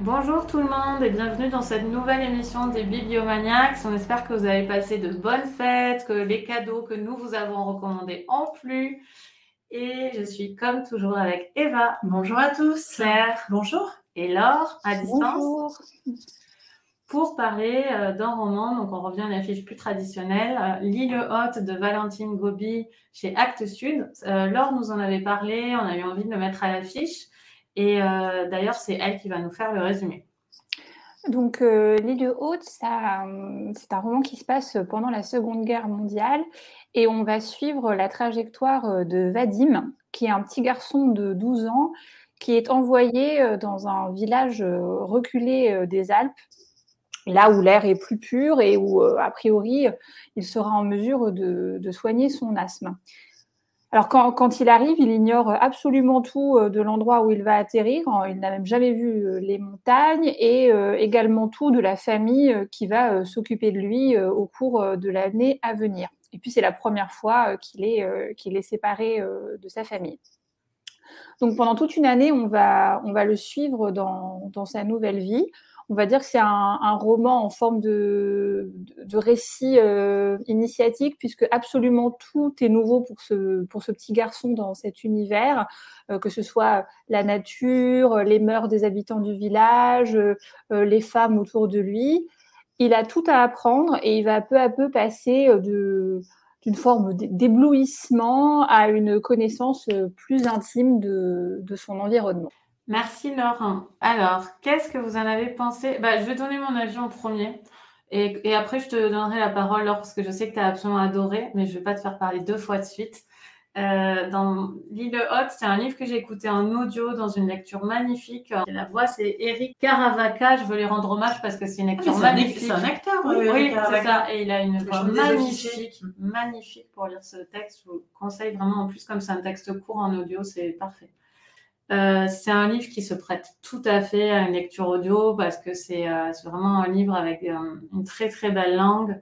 Bonjour tout le monde et bienvenue dans cette nouvelle émission des Bibliomaniacs. On espère que vous avez passé de bonnes fêtes, que les cadeaux que nous vous avons recommandés ont plu. Et je suis comme toujours avec Eva. Bonjour à tous. Claire. Bonjour. Et Laure à distance. Bonjour. Pour parler euh, d'un roman, donc on revient à une affiche plus traditionnelle, euh, L'île haute de Valentine Gobi chez Actes Sud. Euh, Laure nous en avait parlé, on a eu envie de le mettre à l'affiche. Et euh, d'ailleurs, c'est elle qui va nous faire le résumé. Donc, euh, L'île haute, euh, c'est un roman qui se passe pendant la Seconde Guerre mondiale et on va suivre la trajectoire euh, de Vadim, qui est un petit garçon de 12 ans qui est envoyé dans un village reculé des Alpes, là où l'air est plus pur et où, a priori, il sera en mesure de soigner son asthme. Alors quand, il arrive, il ignore absolument tout euh, de l'endroit où il va atterrir. Il n'a même jamais vu euh, les montagnes et euh, également tout de la famille qui va s'occuper de lui au cours de l'année à venir. Et puis c'est la première fois qu'il est, séparé de sa famille. Donc pendant toute une année, on va, le suivre dans sa nouvelle vie on va dire que c'est un, roman en forme de, récit euh, initiatique, puisque absolument tout est nouveau pour ce, petit garçon dans cet univers, euh, que ce soit la nature, les mœurs des habitants du village, euh, les femmes autour de lui. Il a tout à apprendre et il va peu à peu passer d'une forme d'éblouissement à une connaissance plus intime de son environnement. Merci Laure. Alors, qu'est-ce que vous en avez pensé? Bah, Je vais donner mon avis en premier. Et, et, après, je te donnerai la parole, Laure, parce que je sais que tu as absolument adoré, mais je ne vais pas te faire parler deux fois de suite. Euh, dans L'île haute, c'est un livre que j'ai écouté en audio dans une lecture magnifique. Et la voix, c'est Eric Caravaca. Je veux lui rendre hommage parce que c'est une lecture ah, magnifique. C'est un acteur, oui, oui c'est ça. Et il a une voix magnifique, magnifique pour lire ce texte. Je vous conseille vraiment, en plus, comme c'est un texte court en audio, c'est parfait. Euh, c'est un livre qui se prête tout à fait à une lecture audio parce que c'est euh, vraiment un livre avec euh, une très très belle langue.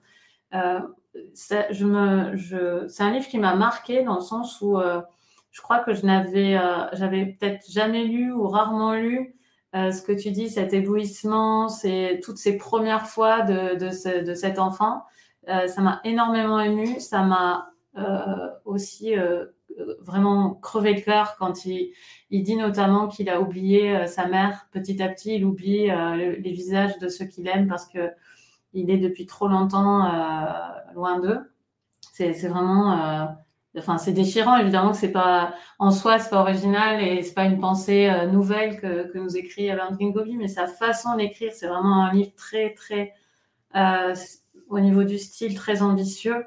C'est un livre qui m'a marqué dans le sens où je crois que je n'avais, j'avais peut-être jamais lu ou rarement lu ce que tu dis, cet éblouissement, toutes ces premières fois de, de cet enfant. ça m'a énormément ému. Ça m'a aussi vraiment crevé le cœur quand il, il dit notamment qu'il a oublié euh, sa mère petit à petit, il oublie euh, le, les visages de ceux qu'il aime parce que il est depuis trop longtemps euh, loin d'eux. C'est vraiment, enfin c'est déchirant évidemment c'est pas en soi c'est pas original et c'est pas une pensée nouvelle que, que nous écrit Valentine Gobi, mais sa façon d'écrire c'est vraiment un livre très très au niveau du style très ambitieux.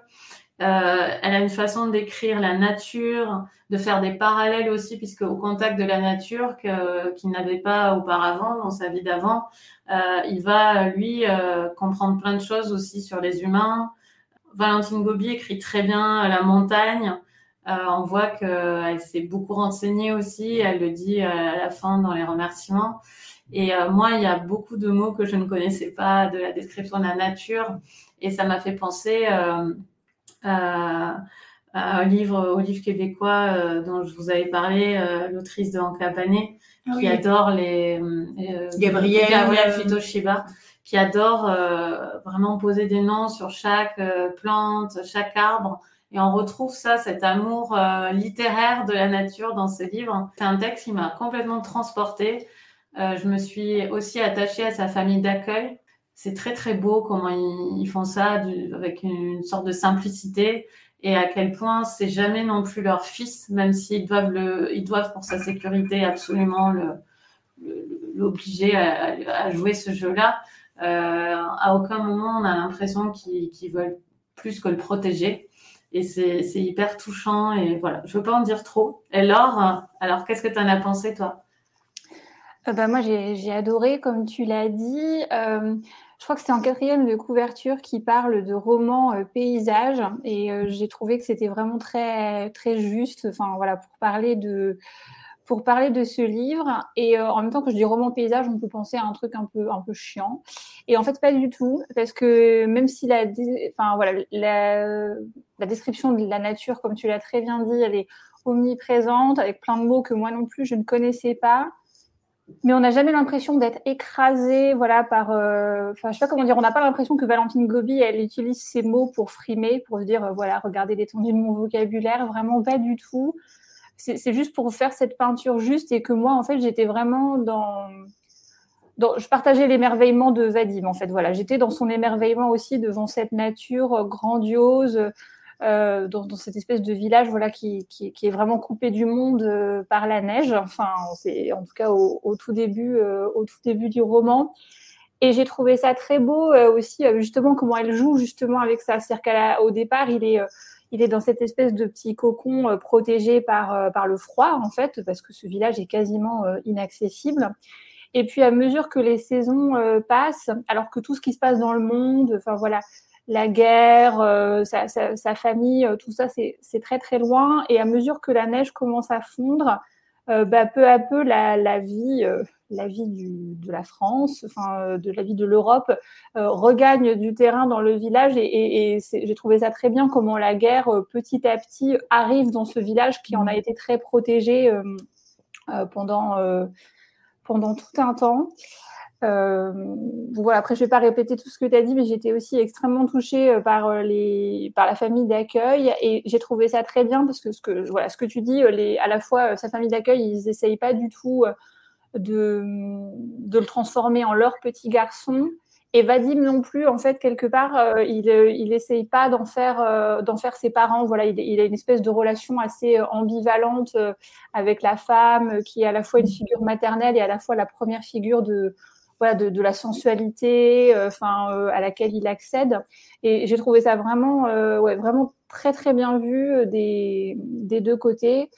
Euh, elle a une façon d'écrire la nature, de faire des parallèles aussi, puisque au contact de la nature qu'il qu n'avait pas auparavant dans sa vie d'avant, euh, il va lui euh, comprendre plein de choses aussi sur les humains. Valentine Gobi écrit très bien la montagne. Euh, on voit qu'elle s'est beaucoup renseignée aussi. Elle le dit à la fin dans les remerciements. Et euh, moi, il y a beaucoup de mots que je ne connaissais pas de la description de la nature, et ça m'a fait penser euh, euh, un livre au livre québécois euh, dont je vous avais parlé, euh, l'autrice de Ankabané, ah oui. qui adore les Gabrielle, Gabrielle Fitoshiba, qui adore vraiment poser des noms sur chaque plante, chaque arbre. Et on retrouve ça, cet amour euh, littéraire de la nature dans ce livre. C'est un texte qui m'a complètement transportée. Euh, je me suis aussi attachée à sa famille d'accueil c'est très très beau comment ils, font ça avec une, sorte de simplicité et à quel point c'est jamais non plus leur fils, même s'ils doivent le, ils doivent pour sa sécurité absolument l'obliger à, jouer ce jeu-là. Euh, à aucun moment on a l'impression qu'ils qu veulent plus que le protéger. Et c'est hyper touchant. Et voilà, je veux pas en dire trop. Et Laure, alors qu'est-ce que tu en as pensé, toi? Euh, bah, Moi, j'ai adoré, comme tu l'as dit. Euh, je crois que c'est en quatrième de couverture qui parle de romans euh, paysages. Et euh, j'ai trouvé que c'était vraiment très très juste. Enfin voilà pour parler de pour parler de ce livre. Et euh, en même temps que je dis roman paysage, on peut penser à un truc un peu un peu chiant. Et en fait pas du tout. Parce que même si la enfin voilà la, la description de la nature comme tu l'as très bien dit, elle est omniprésente avec plein de mots que moi non plus je ne connaissais pas mais on n'a jamais l'impression d'être écrasé, voilà, par. Euh, enfin, je sais pas comment dire. On n'a pas l'impression que Valentine Gobi, elle utilise ces mots pour frimer, pour se dire, euh, voilà, regardez l'étendue de mon vocabulaire. Vraiment pas du tout. C'est juste pour faire cette peinture juste et que moi, en fait, j'étais vraiment dans. dans je partageais l'émerveillement de Vadim, en fait. Voilà, j'étais dans son émerveillement aussi devant cette nature grandiose euh, dans, cette espèce de village voilà, qui, est vraiment coupé du monde euh, par la neige. Enfin, c'est en tout cas au, tout début, euh, au tout début du roman. Et j'ai trouvé ça très beau aussi, justement, comment elle joue justement avec ça. C'est-à-dire qu'au départ, il est, il est dans cette espèce de petit cocon protégé par, par le froid, en fait, parce que ce village est quasiment inaccessible. Et puis à mesure que les saisons passent, alors que tout ce qui se passe dans le monde, enfin voilà, la guerre, euh, sa, famille, euh, tout ça, c'est très très loin. Et à mesure que la neige commence à fondre, euh, bah, peu à peu, la, vie, la vie de la France, enfin, de la vie de l'Europe, regagne du terrain dans le village. Et, j'ai trouvé ça très bien comment la guerre, petit à petit, arrive dans ce village qui en a été très protégé pendant, pendant tout un temps. Euh, voilà, après, je vais pas répéter tout ce que tu as dit, mais j'étais aussi extrêmement touchée euh, par, euh, les, par la famille d'accueil et j'ai trouvé ça très bien parce que ce que, voilà, ce que tu dis, les, à la fois, sa famille d'accueil, ils essayent pas du tout de, de le transformer en leur petit garçon. Et Vadim non plus, en fait, quelque part, il n'essaye pas d'en faire, d'en faire ses parents. Voilà, il, il, a une espèce de relation assez ambivalente avec la femme, qui est à la fois une figure maternelle et à la fois la première figure de, voilà, de, la sensualité, euh, enfin, euh, à laquelle il accède. Et j'ai trouvé ça vraiment, euh, vraiment très très bien vu des, deux côtés.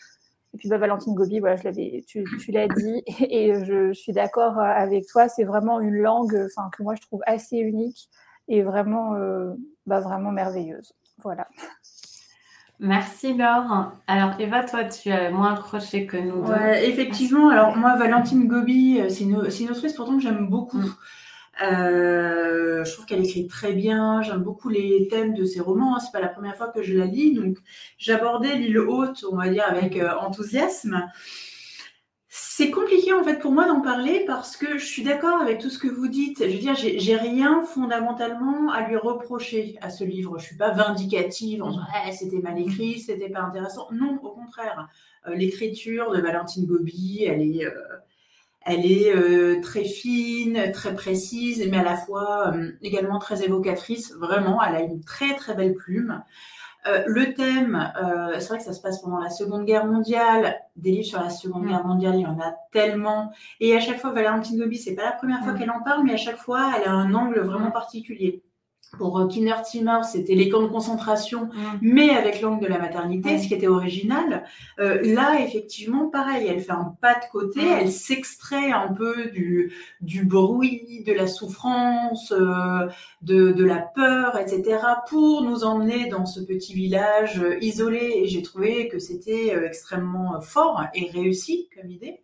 Et puis bah, Valentine Gobi, voilà, je l'avais, tu, tu l'as dit, et, je, suis d'accord avec toi. C'est vraiment une langue, enfin, que moi je trouve assez unique et vraiment, bah, vraiment merveilleuse. Voilà. Merci Laure. Alors Eva, toi, tu as moins accroché que nous deux. effectivement. Alors moi, Valentine Gobi, euh, c'est une, une, autrice pourtant que j'aime beaucoup. Mm. Euh, je trouve qu'elle écrit très bien. J'aime beaucoup les thèmes de ses romans. Hein. C'est pas la première fois que je la lis, donc j'abordais l'île haute, on va dire, avec euh, enthousiasme. C'est compliqué en fait pour moi d'en parler parce que je suis d'accord avec tout ce que vous dites. Je veux dire, j'ai rien fondamentalement à lui reprocher à ce livre. Je suis pas vindicative en disant eh, c'était mal écrit, c'était pas intéressant. Non, au contraire. Euh, l'écriture de Valentine Gobi, elle est, euh, elle est euh, très fine, très précise, mais à la fois également très évocatrice. Vraiment, elle a une très très belle plume. Euh, le thème, euh, c'est vrai que ça se passe pendant la Seconde Guerre mondiale. Des livres sur la Seconde Guerre mondiale, il y en a tellement. Et à chaque fois, Valentine Gobi, c'est pas la première fois qu'elle en parle, mais à chaque fois, elle a un angle vraiment particulier. Pour euh, Kinner Timmer, c'était les camps de concentration, mm. mais avec l'angle de la maternité, ce qui était original. Euh, là, effectivement, pareil, elle fait un pas de côté, mm. elle s'extrait un peu du, du bruit, de la souffrance, euh, de, de, la peur, etc., pour nous emmener dans ce petit village isolé. Et j'ai trouvé que c'était extrêmement fort et réussi comme idée.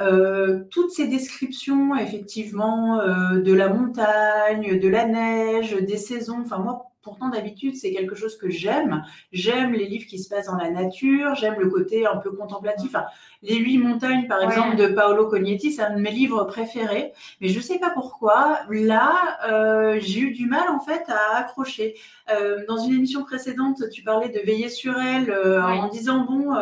Euh, toutes ces descriptions, effectivement, euh, de la montagne, de la neige, des saisons, enfin moi, pourtant d'habitude, c'est quelque chose que j'aime. J'aime les livres qui se passent dans la nature, j'aime le côté un peu contemplatif. les huit montagnes, par exemple, de Paolo Cognetti, c'est un de mes livres préférés. Mais je ne sais pas pourquoi. Là, euh, j'ai eu du mal, en fait, à accrocher. dans une émission précédente, tu parlais de veiller sur elle en disant, bon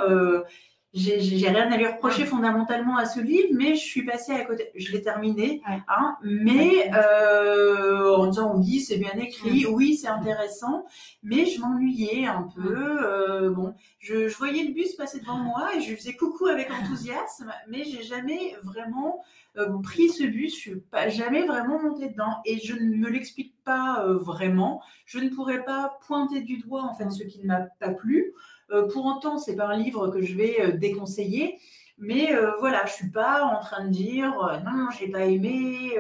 j'ai rien à lui reprocher fondamentalement à ce livre, mais je suis passée à côté. Je l'ai terminé, hein, mais euh, en disant oui, c'est bien écrit, oui, c'est intéressant, mais je m'ennuyais un peu. Euh, bon, je, je, voyais le bus passer devant moi et je lui faisais coucou avec enthousiasme, mais j'ai jamais vraiment euh, pris ce bus, je suis pas jamais vraiment montée dedans et je ne me l'explique pas vraiment. Je ne pourrais pas pointer du doigt en fait ce qui ne m'a pas plu. Euh, pour autant, c'est pas un livre que je vais euh, déconseiller. Mais euh, voilà, je suis pas en train de dire non, j'ai pas aimé,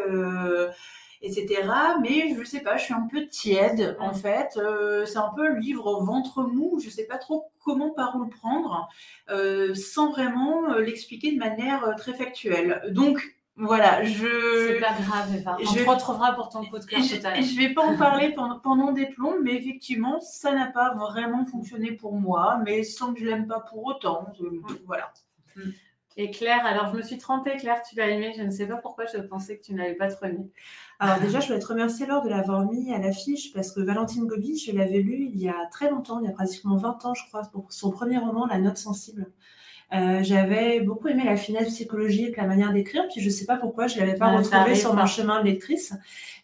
etc. Mais je sais pas, je suis un peu tiède en fait. c'est un peu le livre ventre mou. Je sais pas trop comment par où le prendre, sans vraiment l'expliquer de manière très factuelle. Donc voilà, je. C'est pas grave, Eva. On je... te retrouvera pour ton coup de cœur tout à l'heure. Je vais pas en parler pendant, pendant des plombs, mais effectivement, ça n'a pas vraiment fonctionné pour moi, mais sans que je l'aime pas pour autant. Voilà. Et Claire, alors je me suis trompée, Claire, tu l'as aimé. Je ne sais pas pourquoi je pensais que tu n'avais pas trop aimé. Alors déjà, je voulais te remercier Laure de l'avoir mis à l'affiche parce que Valentine Gobi, je l'avais lu il y a très longtemps, il y a pratiquement 20 ans, je crois, pour son premier roman, La Note Sensible. Euh, j'avais beaucoup aimé la finesse psychologique, la manière d'écrire, puis je ne sais pas pourquoi je ne l'avais pas retrouvé sur mon chemin de lectrice.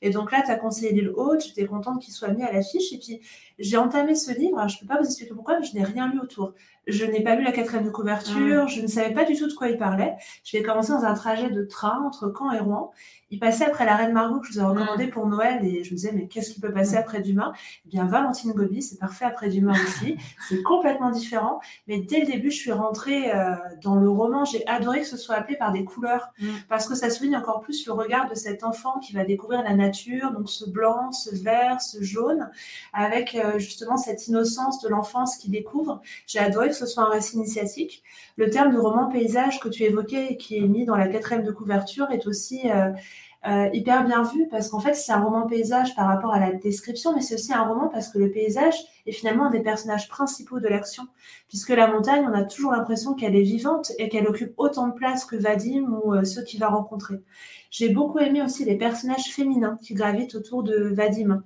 Et donc là, tu as conseillé l'île haute, j'étais contente qu'il soit mis à l'affiche. Et puis, j'ai entamé ce livre, je ne peux pas vous expliquer pourquoi, mais je n'ai rien lu autour. Je n'ai pas lu la quatrième de couverture, ah. je ne savais pas du tout de quoi il parlait. Je vais commencer dans un trajet de train entre Caen et Rouen. Il passait après la Reine Margot que je vous ai recommandé mm. pour Noël et je me disais, mais qu'est-ce qui peut passer mm. après Dumas Eh bien, Valentine Gobi, c'est parfait après Dumas aussi. c'est complètement différent. Mais dès le début, je suis rentrée euh, dans le roman. J'ai adoré que ce soit appelé par des couleurs mm. parce que ça souligne encore plus le regard de cet enfant qui va découvrir la nature, donc ce blanc, ce vert, ce jaune, avec euh, justement cette innocence de l'enfance qu'il découvre. J'ai adoré que ce soit un récit initiatique. Le terme de roman paysage que tu évoquais et qui est mis dans la quatrième de couverture est aussi euh, hyper bien vu parce qu'en fait c'est un roman paysage par rapport à la description, mais c'est aussi un roman parce que le paysage est finalement un des personnages principaux de l'action, puisque la montagne, on a toujours l'impression qu'elle est vivante et qu'elle occupe autant de place que Vadim ou euh, ceux qu'il va rencontrer. J'ai beaucoup aimé aussi les personnages féminins qui gravitent autour de Vadim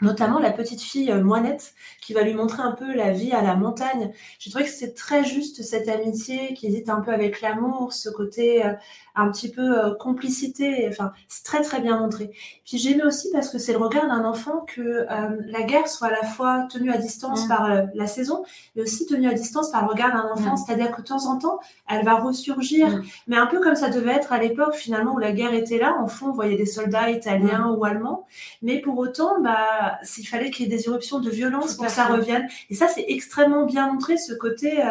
notamment la petite fille euh, Moinette qui va lui montrer un peu la vie à la montagne. J'ai trouvé que c'était très juste cette amitié qui hésite un peu avec l'amour, ce côté euh, un petit peu euh, complicité. Enfin, c'est très très bien montré. Puis j'aimais aussi parce que c'est le regard d'un enfant que euh, la guerre soit à la fois tenue à distance mm. par la saison, mais aussi tenue à distance par le regard d'un enfant. Mm. C'est-à-dire que de temps en temps, elle va ressurgir, mm. mais un peu comme ça devait être à l'époque finalement où la guerre était là. En fond, on voyait des soldats italiens ou allemands, mais pour autant, bah, s'il fallait qu'il y ait des éruptions de violence pour que ça revienne. Et ça, c'est extrêmement bien montré, ce côté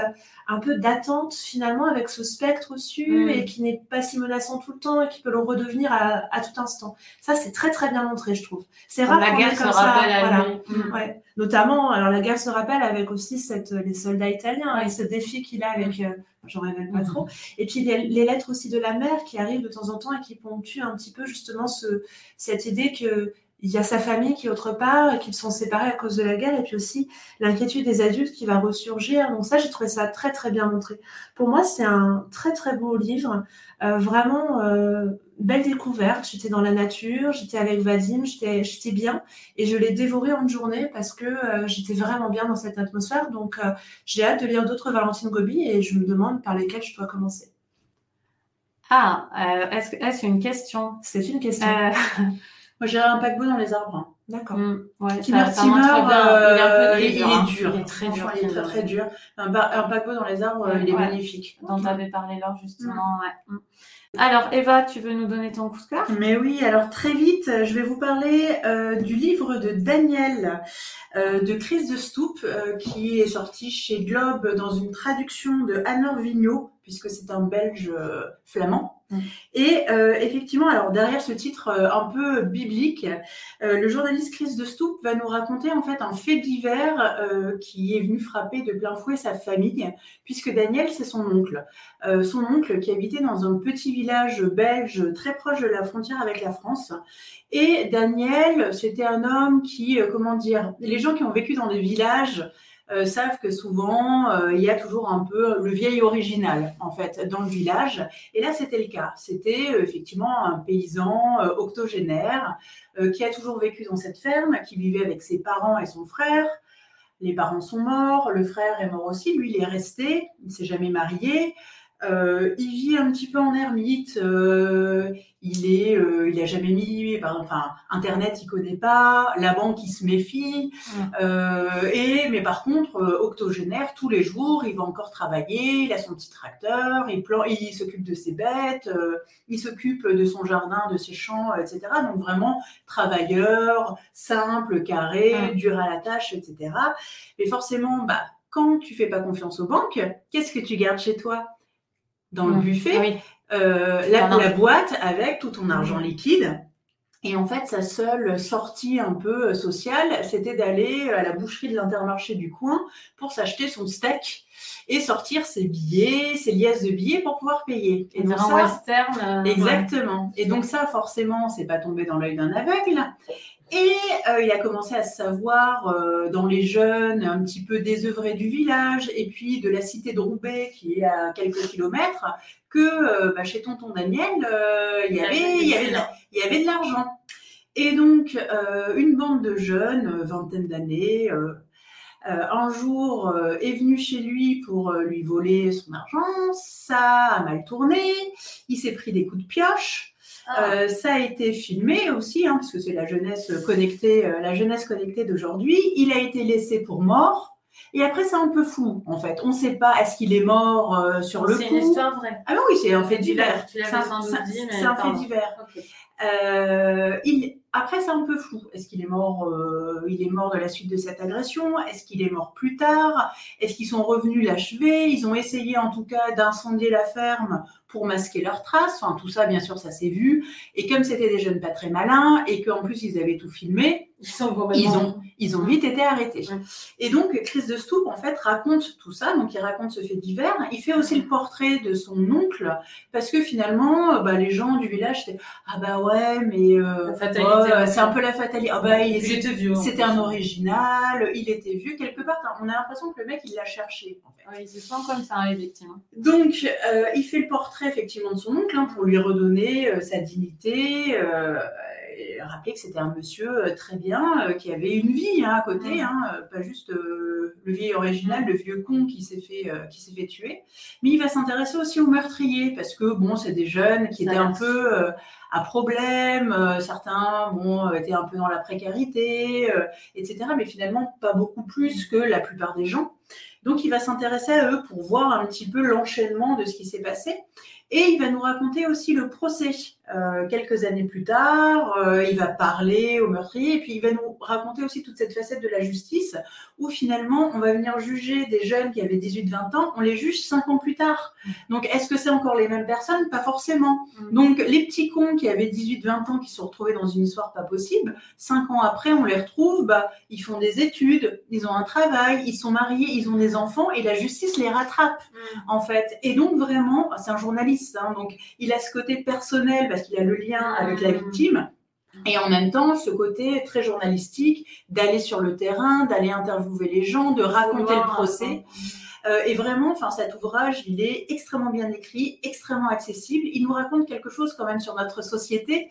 un peu d'attente finalement avec ce spectre au-dessus mm. et qui n'est pas si menaçant tout le temps et qui peut le redevenir à, tout instant. Ça, c'est très très bien montré, je trouve. C'est rare la guerre comme se ça. Voilà. Mm. Ouais. Notamment, alors la guerre se rappelle avec aussi cette, les soldats italiens et ce défi qu'il a avec, euh, j'en révèle pas mm. trop. Et puis les, les, lettres aussi de la mère qui arrivent de temps en temps et qui ponctuent un petit peu justement ce, cette idée que il y a sa famille qui est autre part et qu'ils sont séparés à cause de la guerre et puis aussi l'inquiétude des adultes qui va ressurgir. Donc ça, j'ai trouvé ça très très bien montré. Pour moi, c'est un très très beau livre, euh, vraiment euh, belle découverte. J'étais dans la nature, j'étais avec Vadim, j'étais bien et je l'ai dévoré en une journée parce que euh, j'étais vraiment bien dans cette atmosphère. Donc j'ai hâte de lire d'autres Valentine Gobi et je me demande par lesquels je dois commencer. Ah, est-ce que est-ce une question? C'est une question. Moi, j'ai un paquebot dans les arbres. Hein. D'accord. Mm, ouais, euh, il, est dur. Il est très dur. Il est très, très dur. Un, paquebot dans les arbres, il est magnifique. Dont tu avais parlé là, justement. Mm. Mm. Alors, Eva, tu veux nous donner ton coup de cœur? Mais oui, alors très vite, je vais vous parler euh, du livre de Daniel euh, de Chris de Stoop, qui est sorti chez Globe dans une traduction de Anne Vigneault, puisque c'est un Belge flamand. Mm. Et euh, effectivement, alors derrière ce titre euh, un peu biblique, euh, le journaliste Chris de Stoop va nous raconter en fait un fait divers qui est venu frapper de plein fouet sa famille, puisque Daniel, c'est son oncle. son oncle qui habitait dans un petit village belge très proche de la frontière avec la France. Et Daniel, c'était un homme qui, comment dire, les gens qui ont vécu dans des villages, euh, savent que souvent, euh, il y a toujours un peu le vieil original, en fait, dans le village. Et là, c'était le cas. C'était euh, effectivement un paysan octogénaire qui a toujours vécu dans cette ferme, qui vivait avec ses parents et son frère. Les parents sont morts, le frère est mort aussi, lui il est resté, il ne s'est jamais marié. Euh, il vit un petit peu en ermite. Euh, il est, euh, il a jamais mis, enfin, Internet, il connaît pas. La banque, il se méfie. et mais par contre, octogénaire, tous les jours, il va encore travailler. Il a son petit tracteur. Il plan, il s'occupe de ses bêtes. il s'occupe de son jardin, de ses champs, etc. Donc vraiment travailleur, simple, carré, dur à la tâche, etc. Mais forcément, bah quand tu fais pas confiance aux banques, qu'est-ce que tu gardes chez toi? Dans le mmh. buffet euh, la, boîte avec tout ton argent liquide. Et en fait, sa seule sortie un peu euh, sociale, c'était d'aller à la boucherie de l'intermarché du coin pour s'acheter son steak et sortir ses billets, ses liasses de billets pour pouvoir payer. Et donc ça, western. Euh, exactement. Et donc ça, forcément, c'est pas tombé dans l'œil d'un aveugle. Et euh, il a commencé à savoir euh, dans les jeunes, un petit peu désœuvrés du village, et puis de la cité de Roubaix, qui est à quelques kilomètres, que euh, bah, chez tonton Daniel, il y avait, il y avait, il y avait de l'argent. Et donc, une bande de jeunes, vingtaine d'années, un jour est venu chez lui pour lui voler son argent. Ça a mal tourné. Il s'est pris des coups de pioche. Ah. Euh, ça a été filmé aussi, hein, parce que c'est la jeunesse connectée, euh, la jeunesse connectée d'aujourd'hui. Il a été laissé pour mort. Et après, c'est un peu fou, en fait. On ne sait pas, est-ce qu'il est mort euh, sur le coup C'est une histoire vraie. Ah oui, c'est un fait divers. C'est un, fait divers. il, après, c'est un peu flou. Est-ce qu'il est mort euh, Il est mort de la suite de cette agression? Est-ce qu'il est mort plus tard? Est-ce qu'ils sont revenus l'achever Ils ont essayé, en tout cas, d'incendier la ferme pour masquer leurs traces. Enfin, tout ça, bien sûr, ça s'est vu. Et comme c'était des jeunes pas très malins et qu'en plus ils avaient tout filmé, ils, ont, ils ont vite été arrêtés. Et donc, Chris de Stoop, en fait, raconte tout ça. Donc, il raconte ce fait divers. Il fait aussi le portrait de son oncle parce que finalement, bah, les gens du village, c'était ah bah ouais, mais euh, c'est un peu la fatalité. Ah bah, il, était vieux. C'était un original, il était vieux quelque part. On a l'impression que le mec, il l'a cherché. En fait. il se sent comme ça, hein, effectivement. Donc, euh, il fait le portrait effectivement de son oncle hein, pour lui redonner euh, sa dignité. Euh, rappeler que c'était un monsieur très bien, qui avait une vie hein, à côté, pas juste le vieil original, le vieux con qui s'est fait, qui s'est fait tuer. Mais il va s'intéresser aussi aux meurtriers parce que bon, c'est des jeunes qui étaient un peu à problème, euh, certains bon, étaient un peu dans la précarité, euh, etc. Mais finalement, pas beaucoup plus que la plupart des gens. Donc, il va s'intéresser à eux pour voir un petit peu l'enchaînement de ce qui s'est passé. Et il va nous raconter aussi le procès. Euh, quelques années plus tard, euh, il va parler au meurtrier et puis il va nous raconter aussi toute cette facette de la justice où finalement on va venir juger des jeunes qui avaient 18-20 ans, on les juge 5 ans plus tard. Donc est-ce que c'est encore les mêmes personnes? Pas forcément. Mm. Donc les petits cons qui avaient 18-20 ans qui se sont retrouvés dans une histoire pas possible, 5 ans après on les retrouve, bah, ils font des études, ils ont un travail, ils sont mariés, ils ont des enfants et la justice les rattrape mm. en fait. Et donc vraiment, c'est un journaliste, hein, donc il a ce côté personnel parce qu'il a le lien avec la victime. Et en même temps, ce côté très journalistique d'aller sur le terrain, d'aller interviewer les gens, de raconter le procès. Euh, et vraiment, enfin, cet ouvrage, il est extrêmement bien écrit, extrêmement accessible. Il nous raconte quelque chose quand même sur notre société,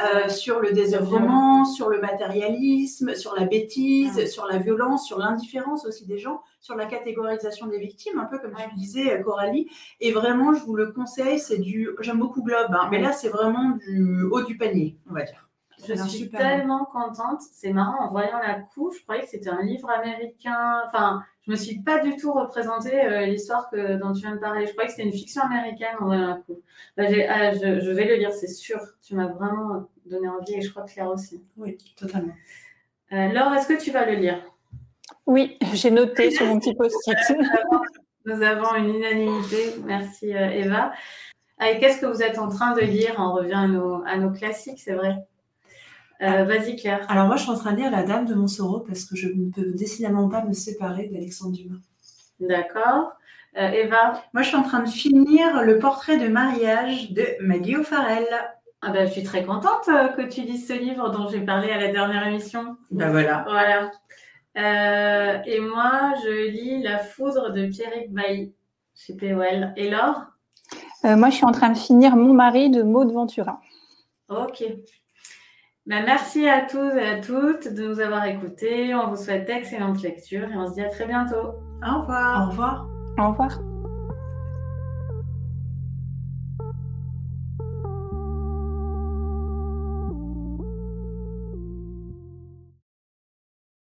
euh, sur le désœuvrement, sur le matérialisme, sur la bêtise, sur la violence, sur l'indifférence aussi des gens, sur la catégorisation des victimes, un peu comme tu disais, euh, Coralie. Et vraiment, je vous le conseille, c'est du, j'aime beaucoup Globe, hein, mais là, c'est vraiment du haut du panier, on va dire. Je suis tellement contente. C'est marrant, en voyant la coupe, je croyais que c'était un livre américain. Enfin, je me suis pas du tout représenté euh, l'histoire que, dont tu viens de parler. Je croyais que c'était une fiction américaine en voyant la coupe. Bah, ah, je, vais le lire, c'est sûr. Tu m'as vraiment donné envie et je crois que Claire aussi. Oui, totalement. Euh, Laure, est-ce que tu vas le lire? Oui, j'ai noté sur mon petit post-it. Nous avons une unanimité. Merci euh, Eva. Qu'est-ce que vous êtes en train de lire? On revient à nos, à nos classiques, c'est vrai. Euh, vas-y Claire. Alors moi je suis en train de lire La Dame de Montsoreau parce que je ne peux décidément pas me séparer d'Alexandre Dumas. D'accord. Euh, Eva Moi je suis en train de finir le portrait de mariage de Maggie O'Farrell. Ah ben, je suis très contente euh, que tu lises ce livre dont j'ai parlé à la dernière émission. Ben voilà. Voilà. et moi, je lis La foudre de Pierrick Bailly chez POL. Et Laure? Moi, je suis en train de finir Mon mari de Maud Ventura. Ok. Bah, merci à tous et à toutes de nous avoir écoutés. On vous souhaite excellente lecture et on se dit à très bientôt. Au revoir. Au revoir. Au revoir.